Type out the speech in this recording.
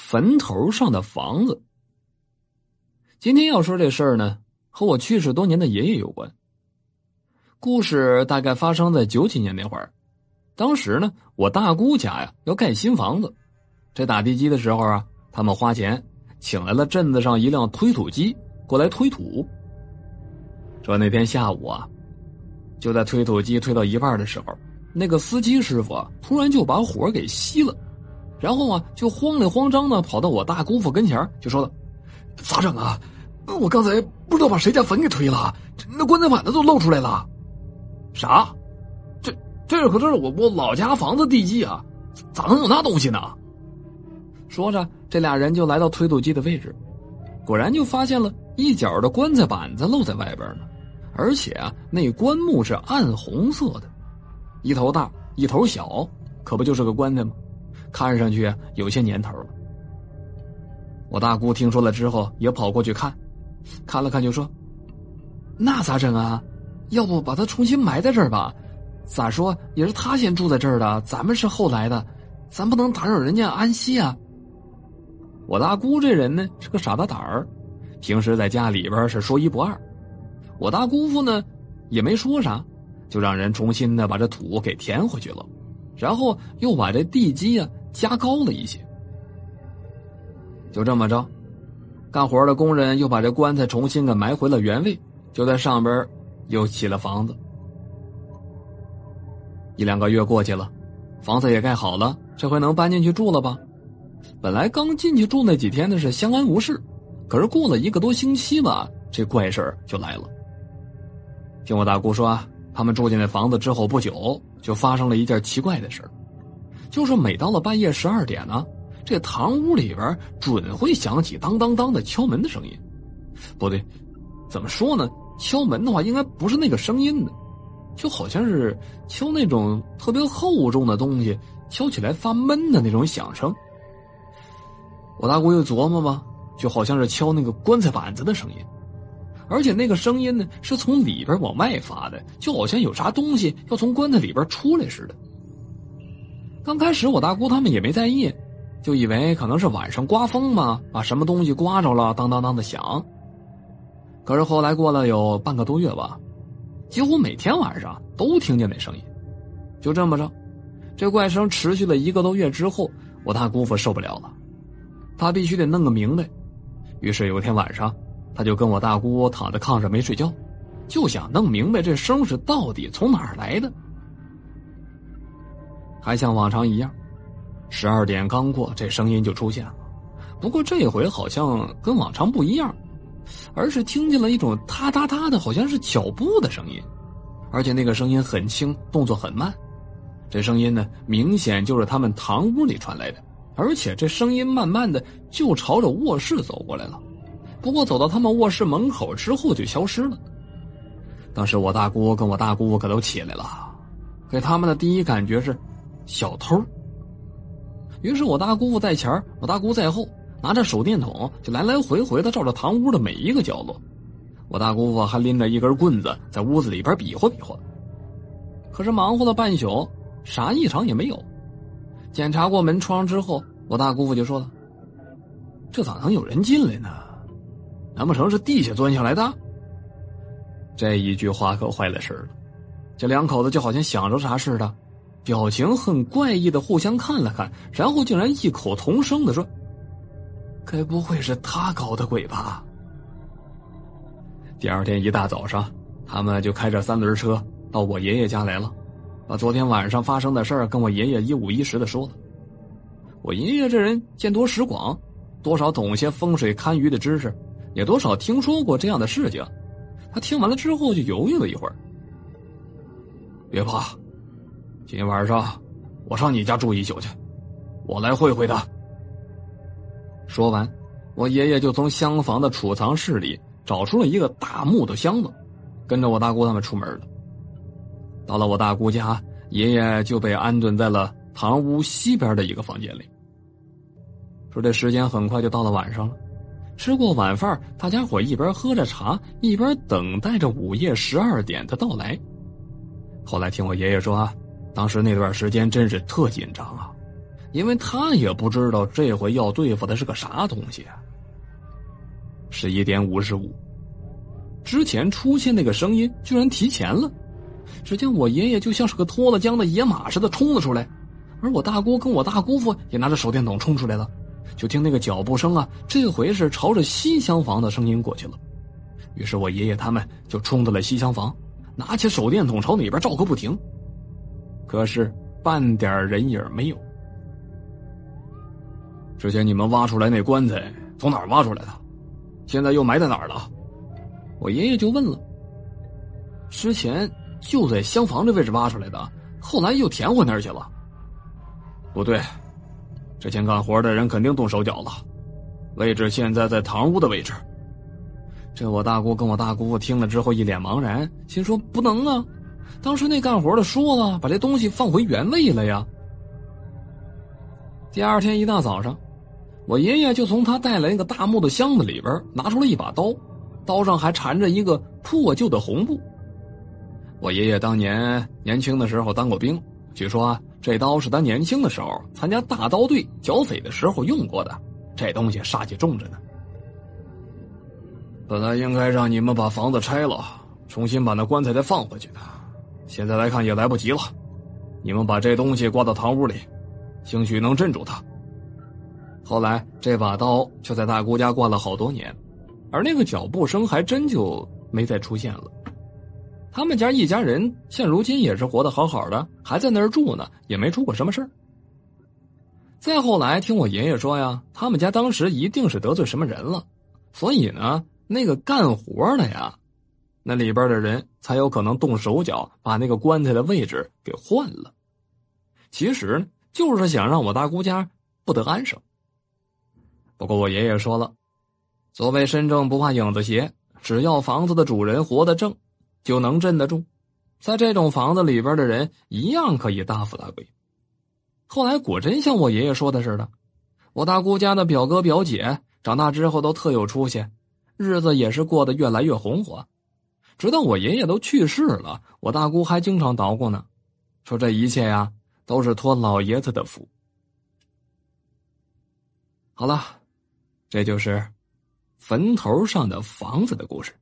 坟头上的房子。今天要说这事儿呢，和我去世多年的爷爷有关。故事大概发生在九几年那会儿，当时呢，我大姑家呀要盖新房子，这打地基的时候啊，他们花钱请来了镇子上一辆推土机过来推土。说那天下午啊，就在推土机推到一半的时候，那个司机师傅啊突然就把火给熄了。然后啊，就慌里慌张的跑到我大姑父跟前就说了：“咋整啊？我刚才不知道把谁家坟给推了，那棺材板子都露出来了。啥？这这可这是我我老家房子地基啊，咋能有那东西呢？”说着，这俩人就来到推土机的位置，果然就发现了一角的棺材板子露在外边呢，而且啊，那棺木是暗红色的，一头大一头小，可不就是个棺材吗？看上去有些年头了。我大姑听说了之后，也跑过去看，看了看就说：“那咋整啊？要不把他重新埋在这儿吧？咋说也是他先住在这儿的，咱们是后来的，咱不能打扰人家安息啊。”我大姑这人呢是个傻大胆儿，平时在家里边是说一不二。我大姑父呢也没说啥，就让人重新的把这土给填回去了，然后又把这地基啊。加高了一些，就这么着，干活的工人又把这棺材重新给埋回了原位，就在上边又起了房子。一两个月过去了，房子也盖好了，这回能搬进去住了吧？本来刚进去住那几天的是相安无事，可是过了一个多星期吧，这怪事就来了。听我大姑说啊，他们住进那房子之后不久，就发生了一件奇怪的事就是每到了半夜十二点呢，这堂屋里边准会响起当当当的敲门的声音。不对，怎么说呢？敲门的话，应该不是那个声音的，就好像是敲那种特别厚重的东西，敲起来发闷的那种响声。我大姑又琢磨嘛，就好像是敲那个棺材板子的声音，而且那个声音呢是从里边往外发的，就好像有啥东西要从棺材里边出来似的。刚开始我大姑他们也没在意，就以为可能是晚上刮风嘛，把什么东西刮着了，当当当的响。可是后来过了有半个多月吧，几乎每天晚上都听见那声音。就这么着，这怪声持续了一个多月之后，我大姑父受不了了，他必须得弄个明白。于是有一天晚上，他就跟我大姑躺在炕上没睡觉，就想弄明白这声是到底从哪儿来的。还像往常一样，十二点刚过，这声音就出现了。不过这回好像跟往常不一样，而是听见了一种哒哒哒的，好像是脚步的声音，而且那个声音很轻，动作很慢。这声音呢，明显就是他们堂屋里传来的，而且这声音慢慢的就朝着卧室走过来了。不过走到他们卧室门口之后就消失了。当时我大姑跟我大姑可都起来了，给他们的第一感觉是。小偷。于是我大姑父在前我大姑在后，拿着手电筒就来来回回的照着堂屋的每一个角落。我大姑父还拎着一根棍子在屋子里边比划比划。可是忙活了半宿，啥异常也没有。检查过门窗之后，我大姑父就说了：“这咋能有人进来呢？难不成是地下钻下来的？”这一句话可坏了事了。这两口子就好像想着啥似的。表情很怪异的互相看了看，然后竟然异口同声的说：“该不会是他搞的鬼吧？”第二天一大早上，他们就开着三轮车到我爷爷家来了，把昨天晚上发生的事儿跟我爷爷一五一十的说了。我爷爷这人见多识广，多少懂些风水堪舆的知识，也多少听说过这样的事情。他听完了之后就犹豫了一会儿，别怕。今晚上，我上你家住一宿去，我来会会他。说完，我爷爷就从厢房的储藏室里找出了一个大木头箱子，跟着我大姑他们出门了。到了我大姑家，爷爷就被安顿在了堂屋西边的一个房间里。说这时间很快就到了晚上了，吃过晚饭，大家伙一边喝着茶，一边等待着午夜十二点的到来。后来听我爷爷说啊。当时那段时间真是特紧张啊，因为他也不知道这回要对付的是个啥东西啊。十一点五十五，之前出现那个声音居然提前了。只见我爷爷就像是个脱了缰的野马似的冲了出来，而我大姑跟我大姑父也拿着手电筒冲出来了。就听那个脚步声啊，这回是朝着西厢房的声音过去了。于是我爷爷他们就冲到了西厢房，拿起手电筒朝里边照个不停。可是半点人影没有。之前你们挖出来那棺材从哪儿挖出来的？现在又埋在哪儿了？我爷爷就问了。之前就在厢房这位置挖出来的，后来又填回那儿去了。不对。之前干活的人肯定动手脚了，位置现在在堂屋的位置。这我大姑跟我大姑父听了之后一脸茫然，心说不能啊！当时那干活的说了，把这东西放回原位了呀。第二天一大早上，我爷爷就从他带来那个大木的箱子里边拿出了一把刀，刀上还缠着一个破旧的红布。我爷爷当年年轻的时候当过兵，据说。这刀是他年轻的时候参加大刀队剿匪的时候用过的，这东西煞气重着呢。本来应该让你们把房子拆了，重新把那棺材再放回去的，现在来看也来不及了。你们把这东西挂到堂屋里，兴许能镇住他。后来这把刀就在大姑家挂了好多年，而那个脚步声还真就没再出现了。他们家一家人现如今也是活得好好的，还在那儿住呢，也没出过什么事儿。再后来听我爷爷说呀，他们家当时一定是得罪什么人了，所以呢，那个干活的呀，那里边的人才有可能动手脚把那个棺材的位置给换了。其实呢，就是想让我大姑家不得安生。不过我爷爷说了，所谓身正不怕影子斜，只要房子的主人活得正。就能镇得住，在这种房子里边的人一样可以大富大贵。后来果真像我爷爷说的似的，我大姑家的表哥表姐长大之后都特有出息，日子也是过得越来越红火。直到我爷爷都去世了，我大姑还经常捣鼓呢，说这一切呀都是托老爷子的福。好了，这就是坟头上的房子的故事。